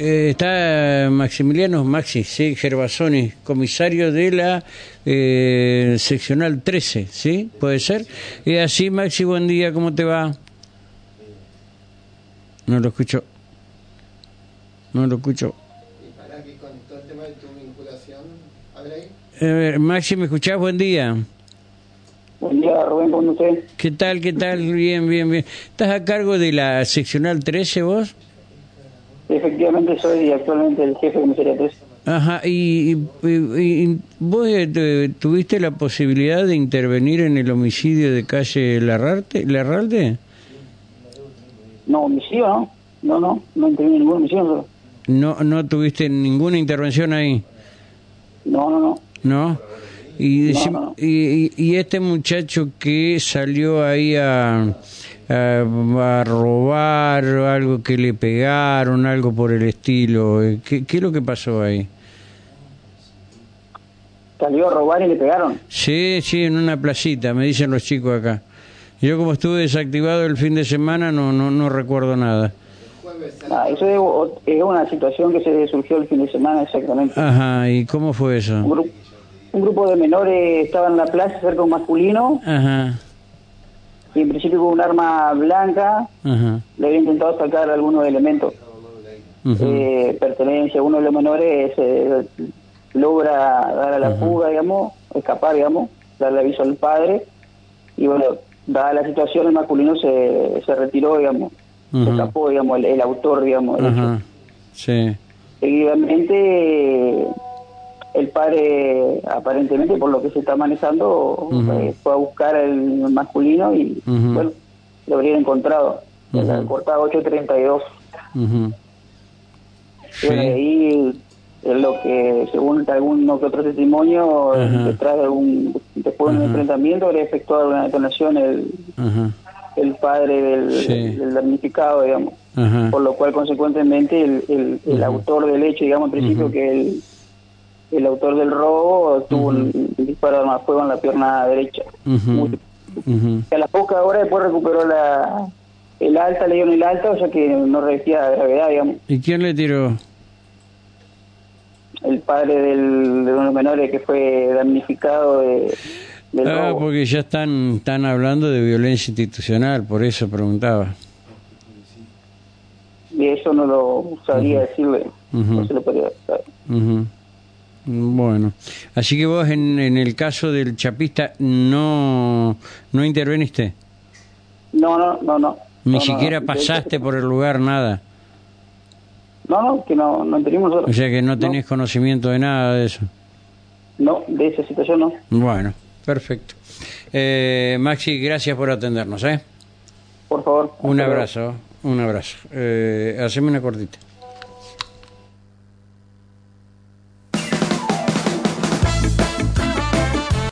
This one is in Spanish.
Eh, está Maximiliano Maxi, sí, Gervasoni, comisario de la eh, seccional 13, ¿sí? ¿Puede ser? Y así, Maxi, buen día, ¿cómo te va? No lo escucho. No lo escucho. Eh, Maxi, ¿me escuchás? Buen día. Buen día, Rubén, ¿cómo usted? ¿Qué tal, qué tal? Bien, bien, bien. ¿Estás a cargo de la seccional 13 vos? Efectivamente, soy actualmente el jefe de comisaría 13. Ajá, ¿y, y- y- vos eh, te- tuviste la posibilidad de intervenir en el homicidio de calle Larrarte, Larralde? No, homicidio, ¿no? No, no, no interviene ningún homicidio. No, no tuviste ninguna intervención ahí, No, no, no. ¿no? Y, decim- No, no. y, y- y este muchacho que salió ahí a, a, a robar algo que le pegaron, algo por el estilo, eh, ¿qué, qué es lo que pasó ahí? Salió a robar y le pegaron. Sí, sí, en una placita, me dicen los chicos acá. Yo como estuve desactivado el fin de semana no no, no recuerdo nada. Ah, eso es, una situación que se surgió el fin de semana exactamente. Ajá, ¿y cómo fue eso? Un, gru- un grupo de menores estaba en la plaza cerca de un masculino Ajá, en principio con un arma blanca le había intentado sacar algunos elementos. ujú, eh, pertenencia, uno de los menores eh, logra dar a la fuga, digamos, escapar, digamos, darle aviso al padre y bueno, dada la situación el masculino se, se retiró, digamos, se escapó, digamos, el, el autor, digamos. hecho. ajá, sí, Seguidamente el padre, aparentemente por lo que se está manejando, eh, fue a buscar al masculino y bueno, lo habrían encontrado. En la cortada 832. ujú, Y sí, ahí es lo que, según alguno que otro testimonio, Ajá. detrás de un, después de un enfrentamiento, habría efectuado una detonación el, el padre del, Sí. del damnificado, digamos. Por lo cual, consecuentemente, el, el, el autor del hecho, digamos, en principio, que el, el autor del robo tuvo Ujú. un disparo de arma fuego en la pierna derecha. Muy- ujú, a las pocas horas después recuperó la, el alta, le dieron el alta, o sea que no revestía gravedad, digamos. ¿Y quién le tiró? el padre del, de unos menores que fue damnificado de, del Ah, robo. porque ya están, están hablando de violencia institucional, por eso preguntaba. Y eso no lo sabría decirle, no se lo podría saber. Bueno, así que vos en, en el caso del chapista no, no interveniste, No, no, no, no. ni No, siquiera no. pasaste por el lugar, nada. No, no, que no, no entendimos O sea que no tenés conocimiento de nada de eso. No, de esa situación no. Bueno, perfecto. Eh, Maxi, gracias por atendernos. ¿eh? Por favor. Un abrazo, un abrazo. Eh, haceme una cortita.